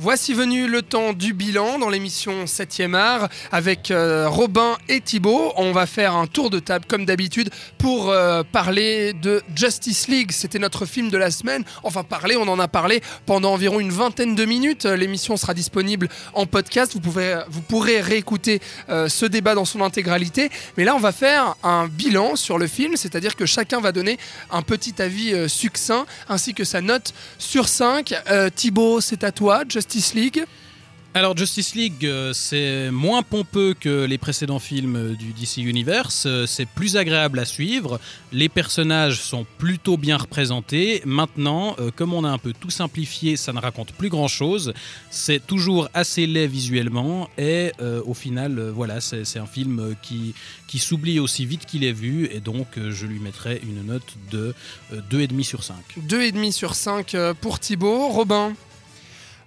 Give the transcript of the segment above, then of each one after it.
Voici venu le temps du bilan dans l'émission 7e art avec euh, Robin et Thibaut. On va faire un tour de table comme d'habitude pour euh, parler de Justice League. C'était notre film de la semaine. Enfin parler, on en a parlé pendant environ une vingtaine de minutes. L'émission sera disponible en podcast. Vous, pourrez réécouter euh, ce débat dans son intégralité. Mais là, on va faire un bilan sur le film, c'est-à-dire que chacun va donner un petit avis succinct ainsi que sa note sur 5. Thibaut, c'est à toi. League alors Justice League, euh, c'est moins pompeux que les précédents films euh, du DC Universe, euh, c'est plus agréable à suivre, les personnages sont plutôt bien représentés. Maintenant, comme on a un peu tout simplifié, ça ne raconte plus grand-chose, c'est toujours assez laid visuellement et au final, voilà, c'est un film qui, qui s'oublie aussi vite qu'il est vu et donc je lui mettrai une note de 2,5 sur 5. 2,5 sur 5 pour Thibaut. Robin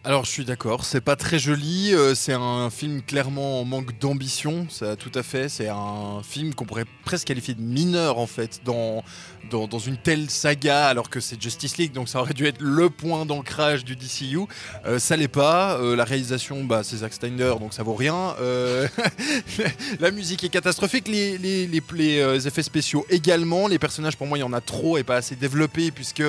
alors je suis d'accord, c'est pas très joli, euh, c'est un film clairement en manque d'ambition, ça tout à fait, c'est un film qu'on pourrait presque qualifier de mineur en fait dans, dans, une telle saga alors que c'est Justice League donc ça aurait dû être le point d'ancrage du DCU, euh, ça l'est pas, euh, la réalisation bah, c'est Zack Steiner donc ça vaut rien, la musique est catastrophique, les, les, effets spéciaux également, les personnages pour moi il y en a trop et pas assez développés puisque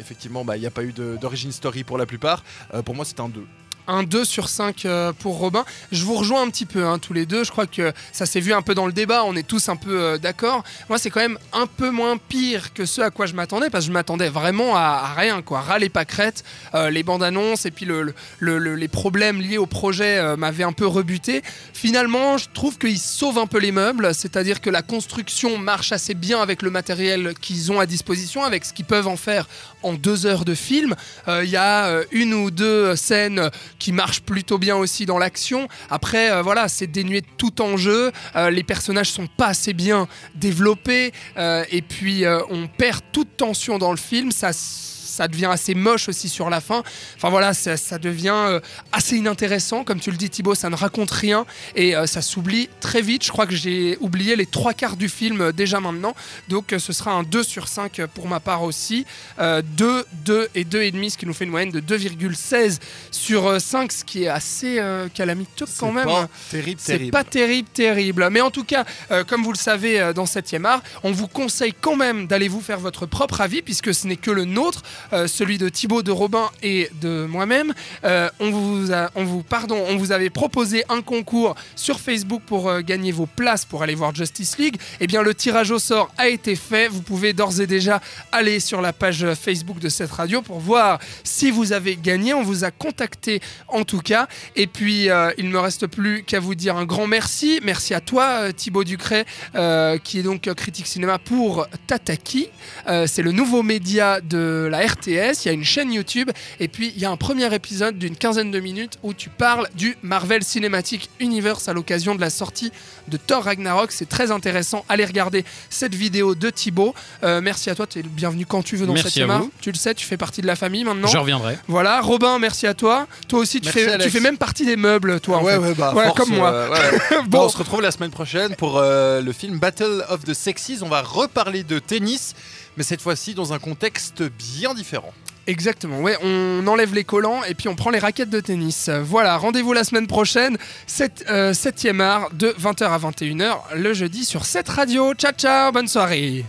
effectivement, bah, il n'y a pas eu d'origine story pour la plupart. Euh, pour moi, c'est un 2 un 2 sur 5 euh, pour Robin. Je vous rejoins un petit peu, hein, tous les deux. Je crois que ça s'est vu un peu dans le débat. On est tous un peu euh, d'accord. Moi, c'est quand même un peu moins pire que ce à quoi je m'attendais, parce que je m'attendais vraiment à, rien, quoi. Râler pas crête. Euh, les bandes annonces et puis le, les problèmes liés au projet m'avaient un peu rebuté. Finalement, je trouve qu'ils sauvent un peu les meubles, c'est-à-dire que la construction marche assez bien avec le matériel qu'ils ont à disposition, avec ce qu'ils peuvent en faire en deux heures de film. Il y a une ou deux scènes qui marche plutôt bien aussi dans l'action. Après, euh, voilà, c'est dénué de tout enjeu. Euh, les personnages sont pas assez bien développés. Euh, et puis, on perd toute tension dans le film. Ça ça devient assez moche aussi sur la fin. Enfin voilà, ça, devient euh, assez inintéressant. Comme tu le dis Thibaut, ça ne raconte rien et euh, ça s'oublie très vite. Je crois que j'ai oublié les trois quarts du film euh, déjà maintenant. Donc ce sera un 2 sur 5 pour ma part aussi. 2, 2 et 2,5, ce qui nous fait une moyenne de 2,16 sur 5, ce qui est assez calamiteux quand même. Pas terrible, C'est pas terrible, terrible. Mais en tout cas, comme vous le savez dans 7e art, on vous conseille quand même d'aller vous faire votre propre avis puisque ce n'est que le nôtre. Euh, celui de Thibaut, de Robin et de moi-même. Euh, on, vous on, vous, pardon, on vous avait proposé un concours sur Facebook pour euh, gagner vos places pour aller voir Justice League. Eh bien, le tirage au sort a été fait. Vous pouvez d'ores et déjà aller sur la page Facebook de cette radio pour voir si vous avez gagné. On vous a contacté en tout cas. Et puis, il ne me reste plus qu'à vous dire un grand merci. Merci à toi, Thibaut Ducret, qui est donc critique cinéma pour Tataki. C'est le nouveau média de la RT il y a une chaîne YouTube, et puis il y a un premier épisode d'une quinzaine de minutes où tu parles du Marvel Cinematic Universe à l'occasion de la sortie de Thor Ragnarok. C'est très intéressant. Allez regarder cette vidéo de Thibaut. Euh, merci à toi, tu es bienvenu quand tu veux dans cette vous. Tu le sais, tu fais partie de la famille maintenant. Je reviendrai. Voilà, Robin, merci à toi. Toi aussi, tu, fais, tu fais même partie des meubles, toi. Ouais, ouais, bah, comme moi. Euh, bon. on se retrouve la semaine prochaine pour euh, le film Battle of the Sexes. On va reparler de tennis mais cette fois-ci dans un contexte bien différent. Exactement, ouais, on enlève les collants et puis on prend les raquettes de tennis. Voilà, rendez-vous la semaine prochaine, 7, 7e euh, art de 20h à 21h le jeudi sur cette radio. Ciao ciao, bonne soirée